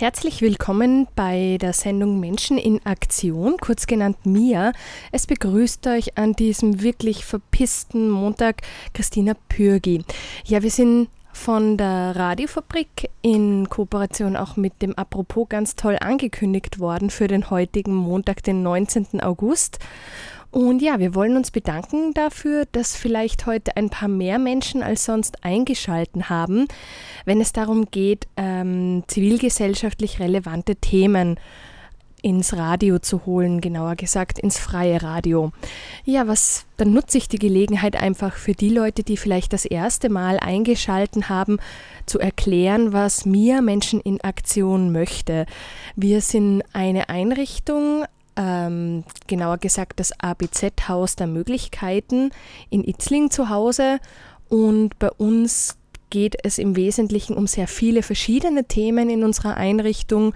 Herzlich willkommen bei der Sendung Menschen in Aktion, kurz genannt MIA. Es begrüßt euch an diesem wirklich verpissten Montag Christina Pürgi. Ja, wir sind von der Radiofabrik in Kooperation auch mit dem Apropos ganz toll angekündigt worden für den heutigen Montag, den 19. August. Und ja, wir wollen uns bedanken dafür, dass vielleicht heute ein paar mehr Menschen als sonst eingeschalten haben, wenn es darum geht, ähm, zivilgesellschaftlich relevante Themen ins Radio zu holen, genauer gesagt ins freie Radio. Ja, was, dann nutze ich die Gelegenheit einfach für die Leute, die vielleicht das erste Mal eingeschalten haben, zu erklären, was mir Menschen in Aktion möchte. Wir sind eine Einrichtung, ähm, genauer gesagt das ABZ-Haus der Möglichkeiten in Itzling zu Hause. Und bei uns geht es im Wesentlichen um sehr viele verschiedene Themen in unserer Einrichtung.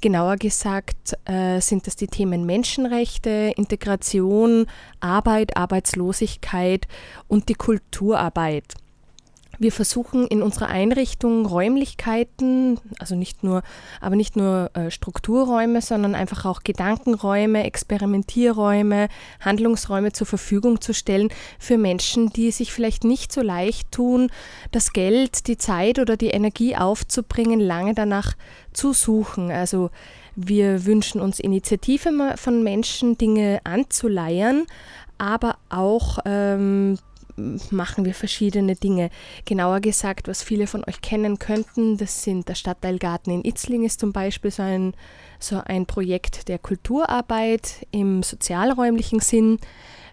Genauer gesagt äh, sind das die Themen Menschenrechte, Integration, Arbeit, Arbeitslosigkeit und die Kulturarbeit. Wir versuchen in unserer Einrichtung Räumlichkeiten, also nicht nur, aber nicht nur äh, Strukturräume, sondern einfach auch Gedankenräume, Experimentierräume, Handlungsräume zur Verfügung zu stellen für Menschen, die sich vielleicht nicht so leicht tun, das Geld, die Zeit oder die Energie aufzubringen, lange danach zu suchen. Also wir wünschen uns Initiative von Menschen, Dinge anzuleiern, aber auch ähm, machen wir verschiedene Dinge. Genauer gesagt, was viele von euch kennen könnten, das sind der Stadtteilgarten in Itzling ist zum Beispiel so ein, so ein Projekt der Kulturarbeit im sozialräumlichen Sinn.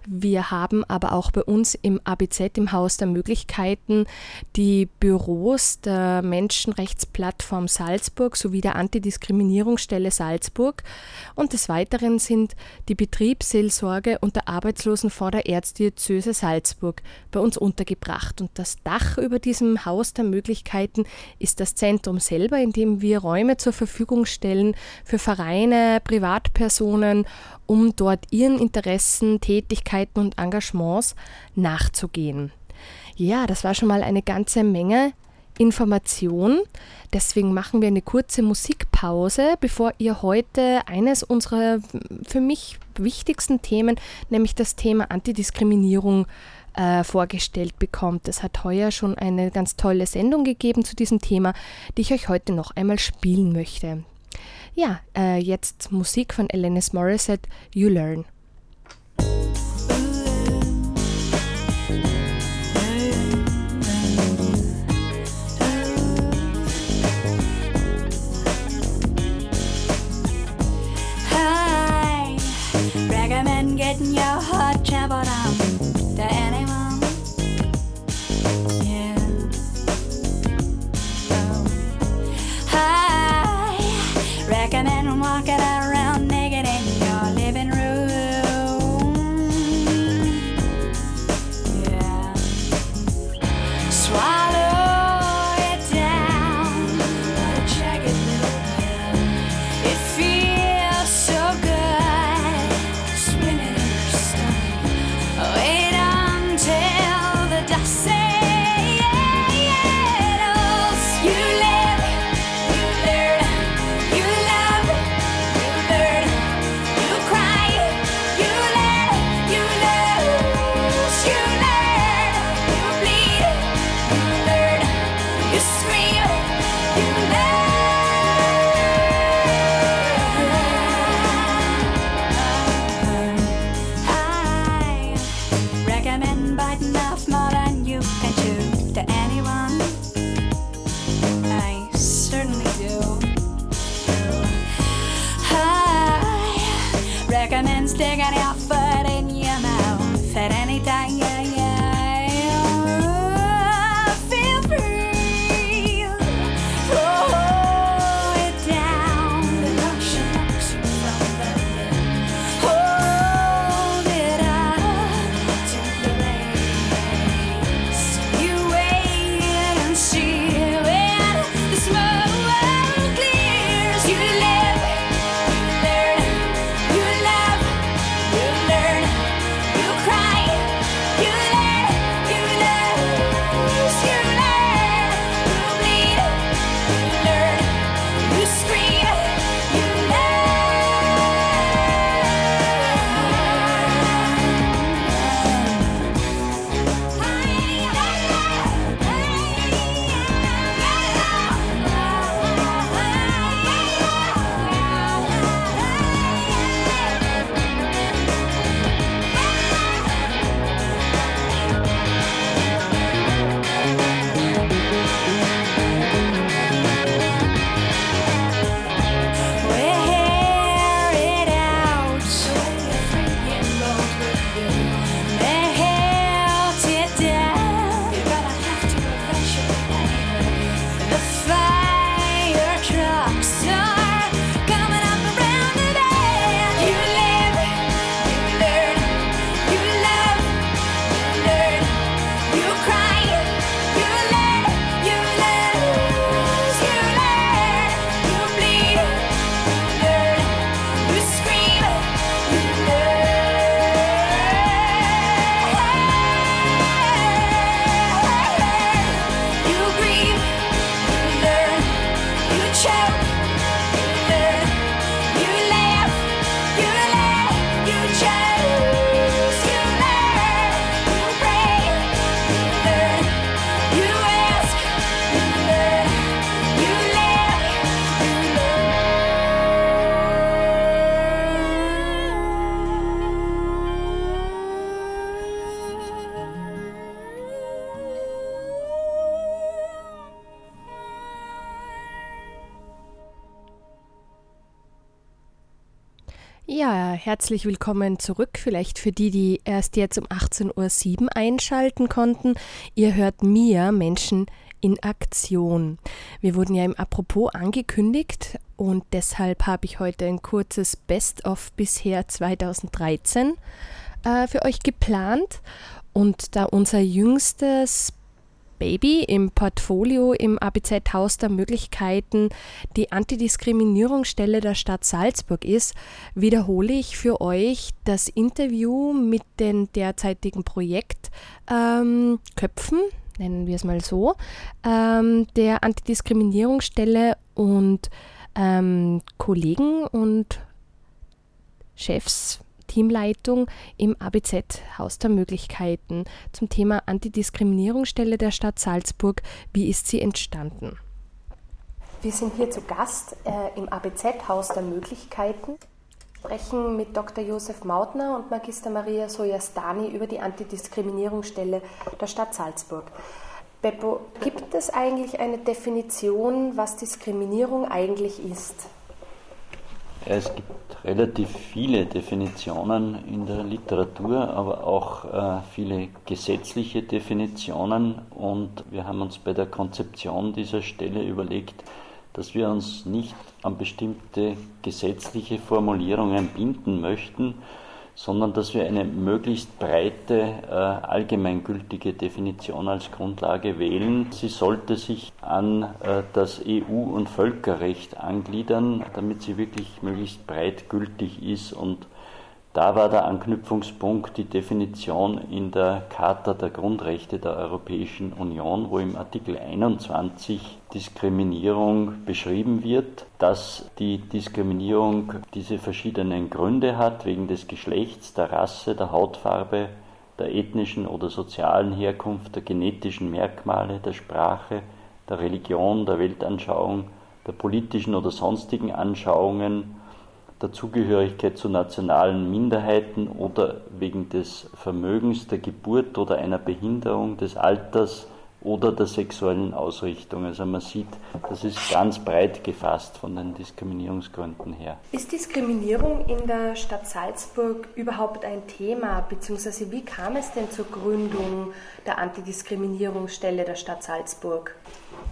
Wir haben aber auch bei uns im ABZ, im Haus der Möglichkeiten, die Büros der Menschenrechtsplattform Salzburg sowie der Antidiskriminierungsstelle Salzburg. Und des Weiteren sind die Betriebsseelsorge und der Arbeitslosenfonds der Erzdiözese Salzburg bei uns untergebracht. Und das Dach über diesem Haus der Möglichkeiten ist das Zentrum selber, in dem wir Räume zur Verfügung stellen für Vereine, Privatpersonen um dort ihren Interessen, Tätigkeiten und Engagements nachzugehen. Ja, das war schon mal eine ganze Menge Information. Deswegen machen wir eine kurze Musikpause, bevor ihr heute eines unserer für mich wichtigsten Themen, nämlich das Thema Antidiskriminierung, äh, vorgestellt bekommt. Es hat heuer schon eine ganz tolle Sendung gegeben zu diesem Thema, die ich euch heute noch einmal spielen möchte. Ja, äh, jetzt Musik von Alanis Morissette, You Learn. Getting your hot Stegare a fare herzlich willkommen zurück. Vielleicht für die, die erst jetzt um 18.07 Uhr einschalten konnten. Ihr hört mir Menschen in Aktion. Wir wurden ja im Apropos angekündigt und deshalb habe ich heute ein kurzes Best-of bisher 2013 äh, für euch geplant. Und da unser jüngstes Baby im Portfolio im ABZ-Haus der Möglichkeiten die Antidiskriminierungsstelle der Stadt Salzburg ist, wiederhole ich für euch das Interview mit den derzeitigen Projektköpfen, ähm, nennen wir es mal so, ähm, der Antidiskriminierungsstelle und ähm, Kollegen und Chefs Teamleitung im ABZ Haus der Möglichkeiten zum Thema Antidiskriminierungsstelle der Stadt Salzburg. Wie ist sie entstanden? Wir sind hier zu Gast äh, im ABZ Haus der Möglichkeiten sprechen mit Dr. Josef Mautner und Magister Maria Sojastani über die Antidiskriminierungsstelle der Stadt Salzburg. Beppo, gibt es eigentlich eine Definition, was Diskriminierung eigentlich ist? Es gibt relativ viele Definitionen in der Literatur, aber auch äh, viele gesetzliche Definitionen. Und wir haben uns bei der Konzeption dieser Stelle überlegt, dass wir uns nicht an bestimmte gesetzliche Formulierungen binden möchten, sondern dass wir eine möglichst breite, äh, allgemeingültige Definition als Grundlage wählen. Sie sollte sich an äh, das EU- und Völkerrecht angliedern, damit sie wirklich möglichst breit gültig ist und da war der Anknüpfungspunkt die Definition in der Charta der Grundrechte der Europäischen Union, wo im Artikel 21 Diskriminierung beschrieben wird, dass die Diskriminierung diese verschiedenen Gründe hat, wegen des Geschlechts, der Rasse, der Hautfarbe, der ethnischen oder sozialen Herkunft, der genetischen Merkmale, der Sprache, der Religion, der Weltanschauung, der politischen oder sonstigen Anschauungen, der Zugehörigkeit zu nationalen Minderheiten oder wegen des Vermögens, der Geburt oder einer Behinderung, des Alters oder der sexuellen Ausrichtung. Also man sieht, das ist ganz breit gefasst von den Diskriminierungsgründen her. Ist Diskriminierung in der Stadt Salzburg überhaupt ein Thema, beziehungsweise wie kam es denn zur Gründung der Antidiskriminierungsstelle der Stadt Salzburg?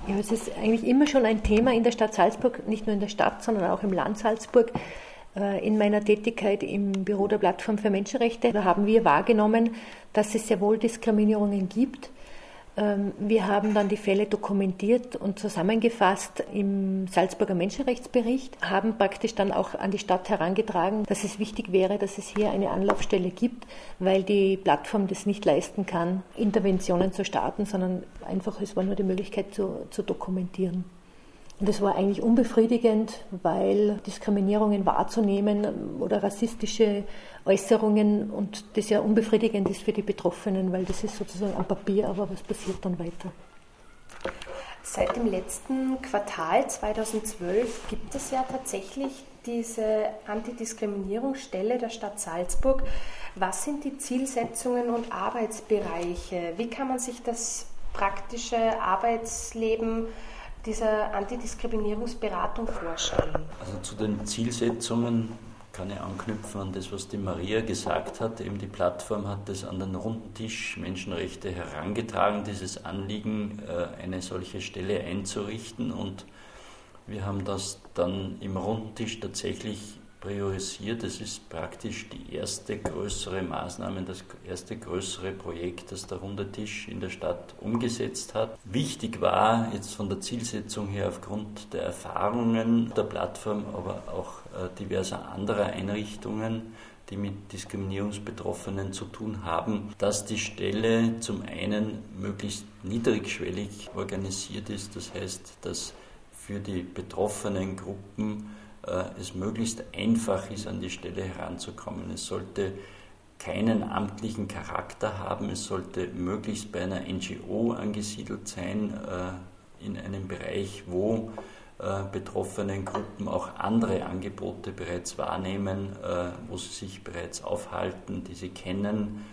Ja, es ist eigentlich immer schon ein Thema in der Stadt Salzburg, nicht nur in der Stadt, sondern auch im Land Salzburg. Äh, in meiner Tätigkeit im Büro der Plattform für Menschenrechte haben wir wahrgenommen, dass es sehr wohl Diskriminierungen gibt. Ähm, wir haben dann die Fälle dokumentiert und zusammengefasst im Salzburger Menschenrechtsbericht, haben praktisch dann auch an die Stadt herangetragen, dass es wichtig wäre, dass es hier eine Anlaufstelle gibt, weil die Plattform das nicht leisten kann, Interventionen zu starten, sondern einfach, es war nur die Möglichkeit zu, zu dokumentieren. Und das war eigentlich unbefriedigend, weil Diskriminierungen wahrzunehmen oder rassistische Äußerungen und das ja unbefriedigend ist für die Betroffenen, weil das ist sozusagen am Papier, aber was passiert dann weiter? Seit dem letzten Quartal 2012 gibt es ja tatsächlich diese Antidiskriminierungsstelle der Stadt Salzburg. Was sind die Zielsetzungen und Arbeitsbereiche? Wie kann man sich das praktische Arbeitsleben dieser Antidiskriminierungsberatung vorstellen? Also zu den Zielsetzungen kann ich anknüpfen an das, was die Maria gesagt hat. Eben die Plattform hat es an den runden Tisch Menschenrechte herangetragen, dieses Anliegen, äh, eine solche Stelle einzurichten. Und wir haben das dann im runden Tisch tatsächlich priorisiert. Es ist praktisch die erste größere Maßnahme, das erste größere Projekt, das der Runde Tisch in der Stadt umgesetzt hat. Wichtig war jetzt von der Zielsetzung her aufgrund der Erfahrungen der Plattform, aber auch äh, diverser anderer Einrichtungen, die mit Diskriminierungsbetroffenen zu tun haben, dass die Stelle zum einen möglichst niedrigschwellig organisiert ist, das heißt, dass für die betroffenen Gruppen es möglichst einfach ist, an die Stelle heranzukommen. Es sollte keinen amtlichen Charakter haben, es sollte möglichst bei einer NGO angesiedelt sein, äh, in einem Bereich, wo äh, betroffenen Gruppen auch andere Angebote bereits wahrnehmen, wo sie sich bereits aufhalten, die sie kennen.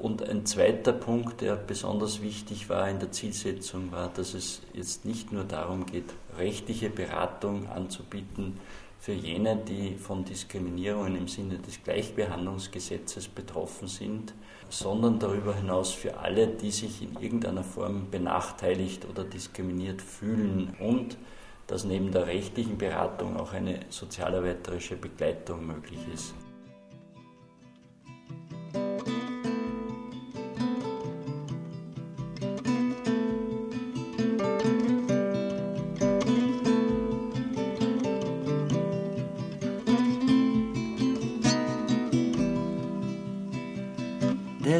Und ein zweiter Punkt, der besonders wichtig war in der Zielsetzung, war, dass es jetzt nicht nur darum geht, rechtliche Beratung anzubieten für jene, die von Diskriminierungen im Sinne des Gleichbehandlungsgesetzes betroffen sind, sondern darüber hinaus für alle, die sich in irgendeiner Form benachteiligt oder diskriminiert fühlen und dass neben der rechtlichen Beratung auch eine sozialarbeiterische Begleitung möglich ist.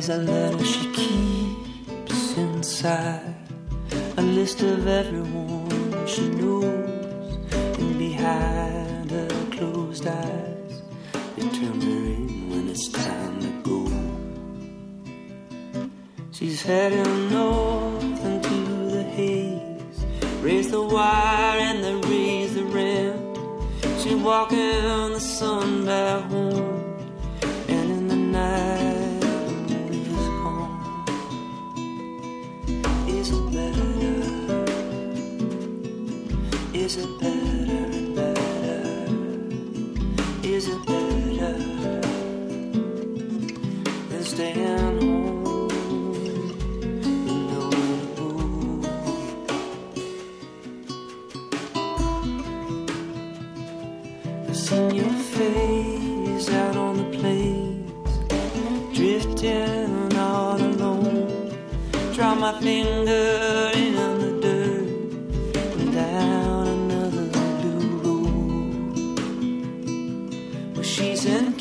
There's a letter she keeps inside, a list of everyone she knows, and behind her closed eyes, it turns her in when it's time to go. She's heading north into the haze, raise the wire and then raise the rent. She's walking the sun back home, Is it better better? Is it better than staying home knowing who? I've seen your face out on the plains, drifting all alone. Draw my finger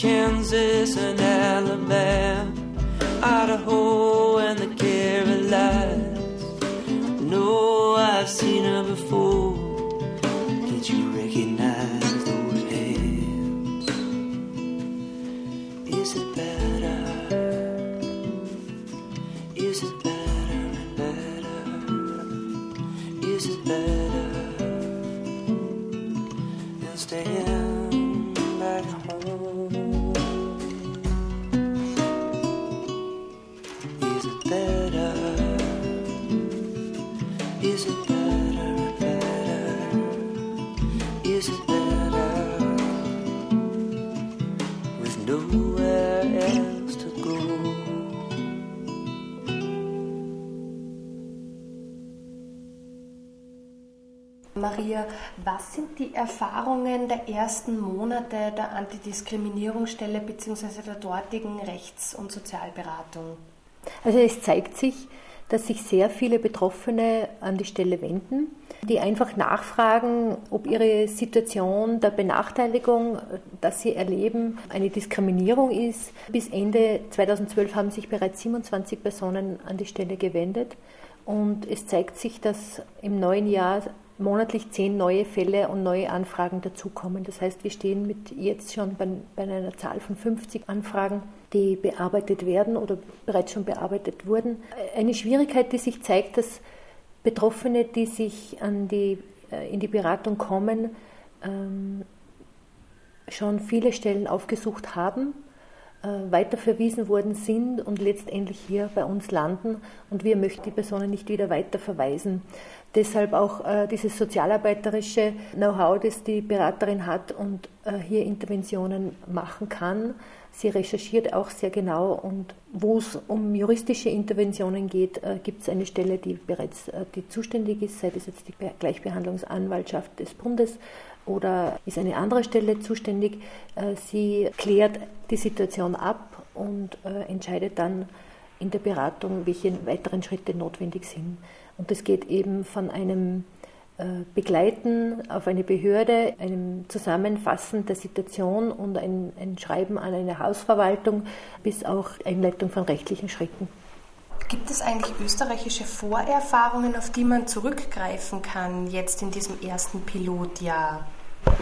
Kansas and Alabama, Idaho Maria, was sind die Erfahrungen der ersten Monate der Antidiskriminierungsstelle bzw. der dortigen Rechts- und Sozialberatung? Also es zeigt sich, dass sich sehr viele Betroffene an die Stelle wenden, die einfach nachfragen, ob ihre Situation der Benachteiligung, dass sie erleben, eine Diskriminierung ist. Bis Ende 2012 haben sich bereits 27 Personen an die Stelle gewendet und es zeigt sich, dass im neuen Jahr monatlich zehn neue Fälle und neue Anfragen dazukommen. Das heißt, wir stehen mit jetzt schon bei, bei einer Zahl von 50 Anfragen, die bearbeitet werden oder bereits schon bearbeitet wurden. Eine Schwierigkeit, die sich zeigt, dass Betroffene, die sich die, äh, in die Beratung kommen, ähm, schon viele Stellen aufgesucht haben, äh, weiter verwiesen worden sind und letztendlich hier bei uns landen und wir möchten die Personen nicht wieder weiter verweisen. Deshalb auch äh, dieses sozialarbeiterische Know-how, das die Beraterin hat und äh, hier Interventionen machen kann. Sie recherchiert auch sehr genau und wo es um juristische Interventionen geht, äh, gibt es eine Stelle, die bereits äh, die zuständig ist, sei das jetzt die Gleichbehandlungsanwaltschaft des Bundes oder ist eine andere Stelle zuständig. Äh, sie klärt die Situation ab und äh, entscheidet dann in der Beratung, welche weiteren Schritte notwendig sind. Und das geht eben von einem äh, Begleiten auf eine Behörde, einem Zusammenfassen der Situation und ein, ein Schreiben an eine Hausverwaltung bis auch Einleitung von rechtlichen Schritten. Gibt es eigentlich österreichische Vorerfahrungen, auf die man zurückgreifen kann, jetzt in diesem ersten Pilotjahr?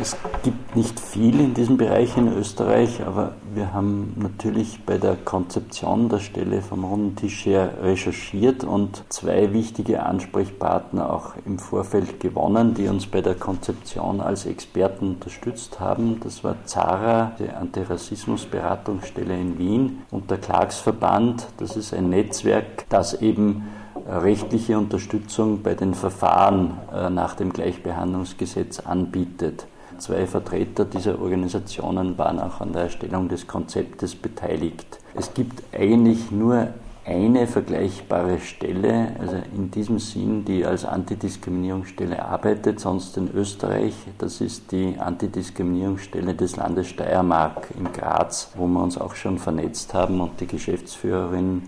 Es gibt nicht viel in diesem Bereich in Österreich, aber wir haben natürlich bei der Konzeption der Stelle vom runden Tisch her recherchiert und zwei wichtige Ansprechpartner auch im Vorfeld gewonnen, die uns bei der Konzeption als Experten unterstützt haben. Das war ZARA, die Antirassismusberatungsstelle in Wien und der Klagsverband. Das ist ein Netzwerk, das eben rechtliche Unterstützung bei den Verfahren nach dem Gleichbehandlungsgesetz anbietet. Zwei Vertreter dieser Organisationen waren auch an der Erstellung des Konzeptes beteiligt. Es gibt eigentlich nur eine vergleichbare Stelle, also in diesem Sinn, die als Antidiskriminierungsstelle arbeitet, sonst in Österreich. Das ist die Antidiskriminierungsstelle des Landes Steiermark in Graz, wo wir uns auch schon vernetzt haben und die Geschäftsführerin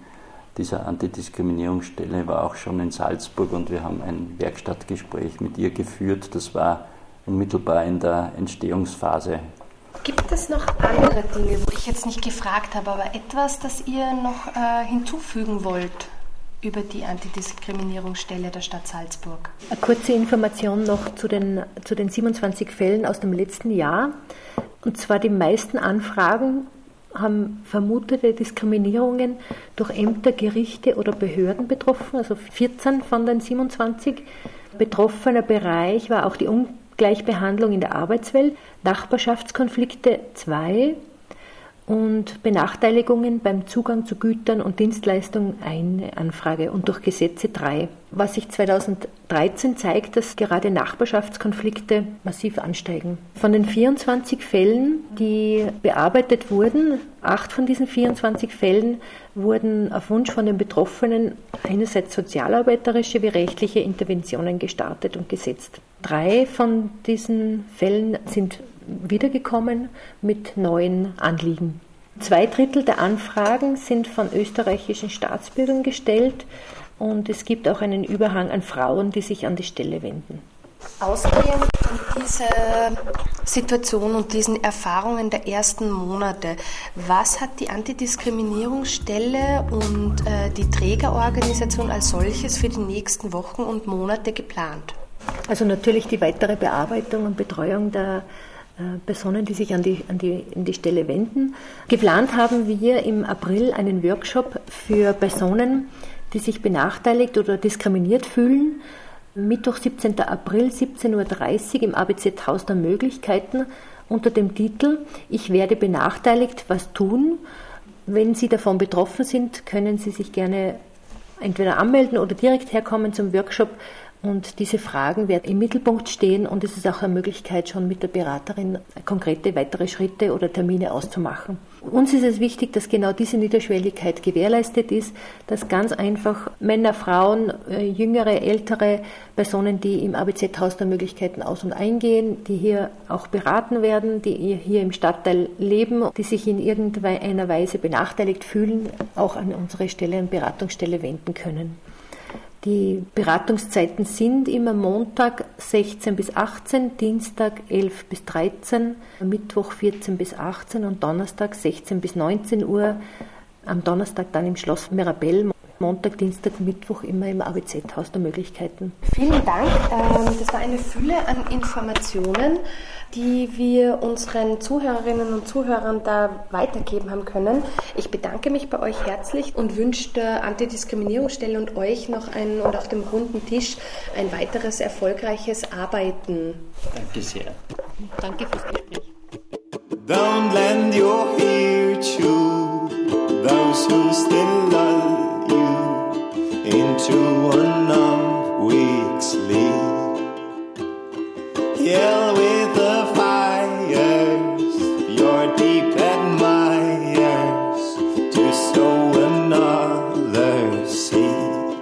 dieser Antidiskriminierungsstelle war auch schon in Salzburg und wir haben ein Werkstattgespräch mit ihr geführt. Das war unmittelbar in der Entstehungsphase Gibt es noch andere Dinge, wo ich jetzt nicht gefragt habe, aber etwas, das ihr noch äh, hinzufügen wollt über die Antidiskriminierungsstelle der Stadt Salzburg? Eine kurze Information noch zu den, zu den 27 Fällen aus dem letzten Jahr. Und zwar die meisten Anfragen haben vermutete Diskriminierungen durch Ämter, Gerichte oder Behörden betroffen, also 14 von den 27. Betroffener Bereich war auch die Ungleichbehandlung in der Arbeitswelt, Nachbarschaftskonflikte 2 und Benachteiligungen beim Zugang zu Gütern und Dienstleistungen eine Anfrage und durch Gesetze 3. Was sich 2013 zeigt, dass gerade Nachbarschaftskonflikte massiv ansteigen. Von den 24 Fällen, die bearbeitet wurden, acht von diesen 24 Fällen wurden auf Wunsch von den Betroffenen einerseits sozialarbeiterische wie rechtliche Interventionen gestartet und gesetzt. Drei von diesen Fällen sind wiedergekommen mit neuen Anliegen. Zwei Drittel der Anfragen sind von österreichischen Staatsbürgern gestellt und es gibt auch einen Überhang an Frauen, die sich an die Stelle wenden. Ausgehend von dieser Situation und diesen Erfahrungen der ersten Monate, was hat die Antidiskriminierungsstelle und äh, die Trägerorganisation als solches für die nächsten Wochen und Monate geplant? Also natürlich die weitere Bearbeitung und Betreuung der Personen, die sich an die, an, die, an die Stelle wenden. Geplant haben wir im April einen Workshop für Personen, die sich benachteiligt oder diskriminiert fühlen. Mittwoch, 17. April, 17.30 Uhr im ABZ Haus der Möglichkeiten unter dem Titel Ich werde benachteiligt, was tun? Wenn Sie davon betroffen sind, können Sie sich gerne entweder anmelden oder direkt herkommen zum Workshop und diese Fragen werden im Mittelpunkt stehen und es ist auch eine Möglichkeit, schon mit der Beraterin konkrete weitere Schritte oder Termine auszumachen. Uns ist es wichtig, dass genau diese Niederschwelligkeit gewährleistet ist, dass ganz einfach Männer, Frauen, äh, jüngere, ältere Personen, die im ABZ-Haus der Möglichkeiten aus- und eingehen, die hier auch beraten werden, die hier im Stadtteil leben, die sich in irgendeiner Weise benachteiligt fühlen, auch an unsere Stelle, an Beratungsstelle wenden können. Die Beratungszeiten sind immer Montag 16 bis 18, Dienstag 11 bis 13, Mittwoch 14 bis 18 und Donnerstag 16 bis 19 Uhr. Am Donnerstag dann im Schloss Mirabell. Montag, Dienstag, Mittwoch immer im ABZ-Haus der Möglichkeiten. Vielen Dank. Ähm, das war eine Fülle an Informationen, die wir unseren Zuhörerinnen und Zuhörern da weitergeben haben können. Ich bedanke mich bei euch herzlich und wünsche der Antidiskriminierungsstelle und euch noch ein und auf dem runden Tisch ein weiteres erfolgreiches Arbeiten. Danke sehr. Danke fürs Gespräch. Don't lend your ear to those who still into a numb weak sleep. Yell with the fires, your deep admirers to sow another seed.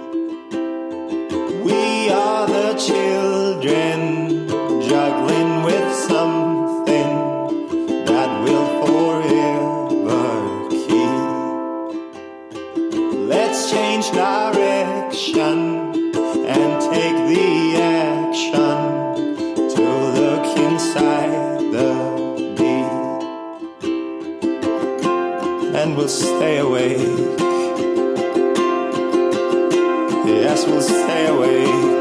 We are the children juggling with something that will forever keep. Let's change direction and take the action to look inside the deep. And we'll stay awake. Yes, we'll stay awake.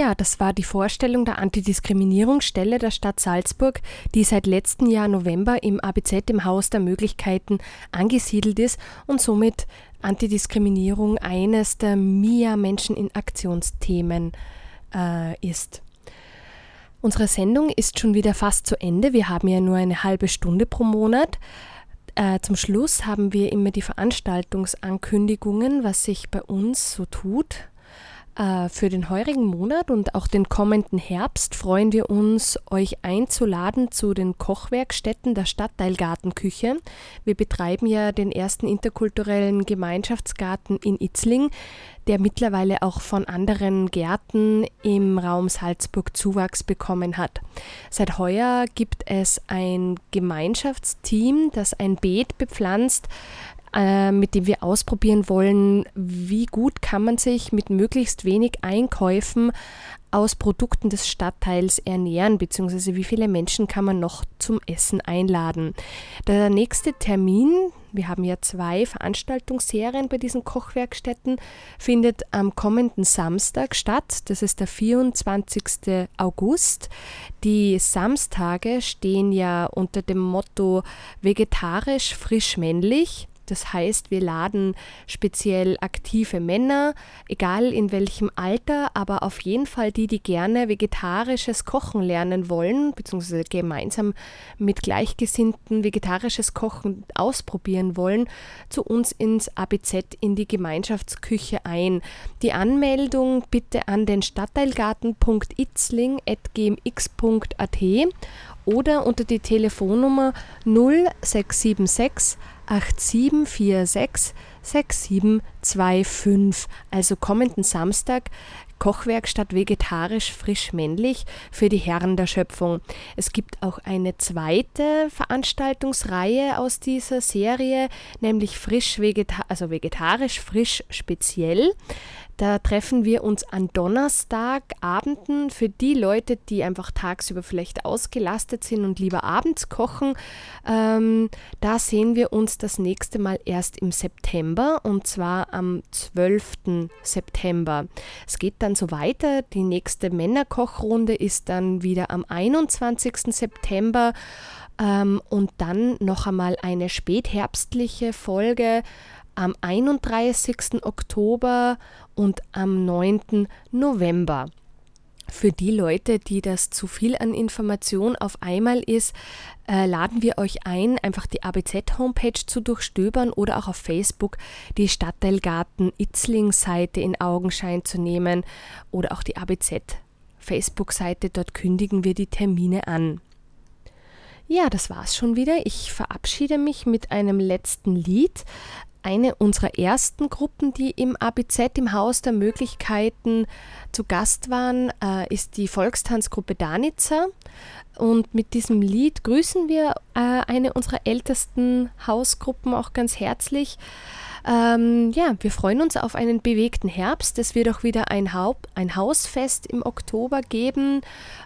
Ja, das war die Vorstellung der Antidiskriminierungsstelle der Stadt Salzburg, die seit letztem Jahr November im ABZ im Haus der Möglichkeiten angesiedelt ist und somit Antidiskriminierung eines der MIA Menschen in Aktionsthemen äh, ist. Unsere Sendung ist schon wieder fast zu Ende. Wir haben ja nur eine halbe Stunde pro Monat. Äh, zum Schluss haben wir immer die Veranstaltungsankündigungen, was sich bei uns so tut. Äh, für den heurigen Monat und auch den kommenden Herbst freuen wir uns, euch einzuladen zu den Kochwerkstätten der Stadtteilgartenküche. Wir betreiben ja den ersten interkulturellen Gemeinschaftsgarten in Itzling, der mittlerweile auch von anderen Gärten im Raum Salzburg Zuwachs bekommen hat. Seit heuer gibt es ein Gemeinschaftsteam, das ein Beet bepflanzt, äh, mit dem wir ausprobieren wollen, wie gut kann man sich mit möglichst wenig Einkäufen aus Produkten des Stadtteils ernähren, beziehungsweise wie viele Menschen kann man noch zum Essen einladen. Der nächste Termin, wir haben ja zwei Veranstaltungsserien bei diesen Kochwerkstätten, findet am kommenden Samstag statt. Das ist der 24. August. Die Samstage stehen ja unter dem Motto vegetarisch, frisch, männlich. Das heißt, wir laden speziell aktive Männer, egal in welchem Alter, aber auf jeden Fall die, die gerne vegetarisches Kochen lernen wollen, beziehungsweise gemeinsam mit Gleichgesinnten vegetarisches Kochen ausprobieren wollen, zu uns ins ABZ in die Gemeinschaftsküche ein. Die Anmeldung bitte an den Stadtteilgarten.itzling.gmx.at oder unter die Telefonnummer 0676 8746 6725. Also kommenden Samstag Kochwerkstatt vegetarisch frisch männlich für die Herren der Schöpfung. Es gibt auch eine zweite Veranstaltungsreihe aus dieser Serie, nämlich frisch vegeta also vegetarisch frisch speziell. Da treffen wir uns an Donnerstagabenden für die Leute, die einfach tagsüber vielleicht ausgelastet sind und lieber abends kochen. Ähm, da sehen wir uns das nächste Mal erst im September und zwar am 12. September. Es geht dann so weiter. Die nächste Männerkochrunde ist dann wieder am 21. September ähm, und dann noch einmal eine spätherbstliche Folge am 31. Oktober und am 9. November. Für die Leute, die das zu viel an Information auf einmal ist, äh, laden wir euch ein, einfach die ABZ-Homepage zu durchstöbern oder auch auf Facebook die Stadtteilgarten Itzling-Seite in Augenschein zu nehmen oder auch die ABZ-Facebook-Seite. Dort kündigen wir die Termine an. Ja, das war's schon wieder. Ich verabschiede mich mit einem letzten Lied eine unserer ersten Gruppen, die im ABZ im Haus der Möglichkeiten zu Gast waren, äh, ist die Volkstanzgruppe Danitzer. Und mit diesem Lied grüßen wir äh, eine unserer ältesten Hausgruppen auch ganz herzlich. Ähm, ja, wir freuen uns auf einen bewegten Herbst. Es wird auch wieder ein, Haupt, ein Hausfest im Oktober geben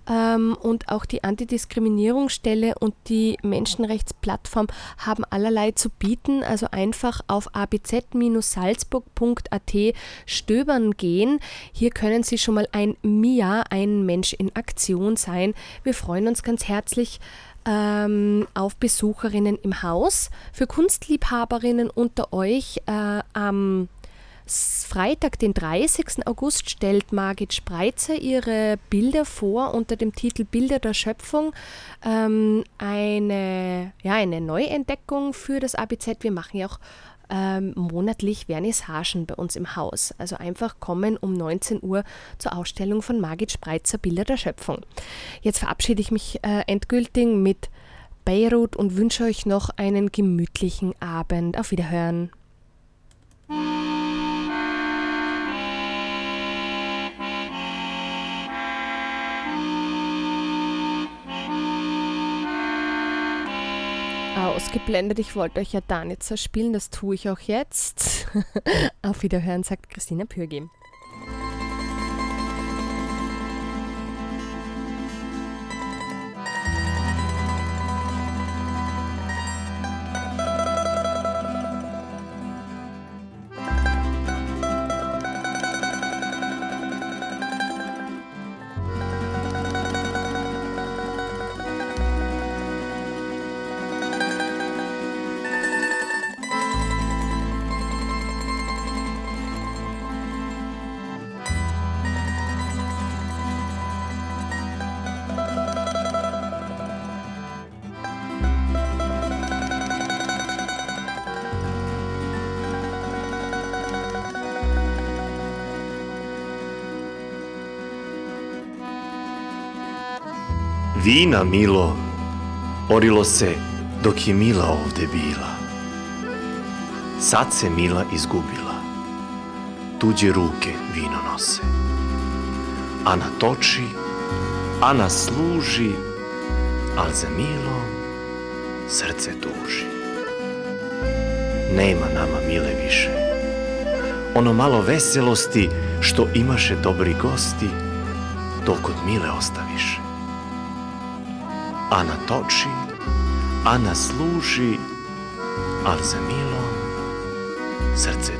ähm, und auch die Antidiskriminierungsstelle und die Menschenrechtsplattform haben allerlei zu bieten. Also einfach auf abz-salzburg.at stöbern gehen. Hier können Sie schon mal ein MIA, ein Mensch in Aktion sein. Wir freuen uns ganz herzlich ähm, auf Besucherinnen im Haus. Für Kunstliebhaberinnen unter euch äh, am Freitag, den 30. August, stellt Margit Spreitzer ihre Bilder vor unter dem Titel Bilder der Schöpfung. Ähm, eine, ja, eine Neuentdeckung für das ABZ. Wir machen ja auch ähm, monatlich Vernissagen bei uns im Haus. Also einfach kommen um 19 Uhr zur Ausstellung von Margit Spreitzer Bilder der Schöpfung. Jetzt verabschiede ich mich äh, endgültig mit Beirut und wünsche euch noch einen gemütlichen Abend. Auf Wiederhören. Ausgeblendet. Ich wollte euch ja Danitzer spielen, das tue ich auch jetzt. Auf Wiederhören, sagt Christina Pürgi. Vina milo, orilo se dok je Mila ovde bila. Sad se Mila izgubila, tuđe ruke vino nose. Ana toči, Ana služi, al za Milo srce tuži. Nema nama Mile više, ono malo veselosti što imaše dobri gosti, to kod Mile ostaviše. Ana toči, Ana služi, ali za Milo srce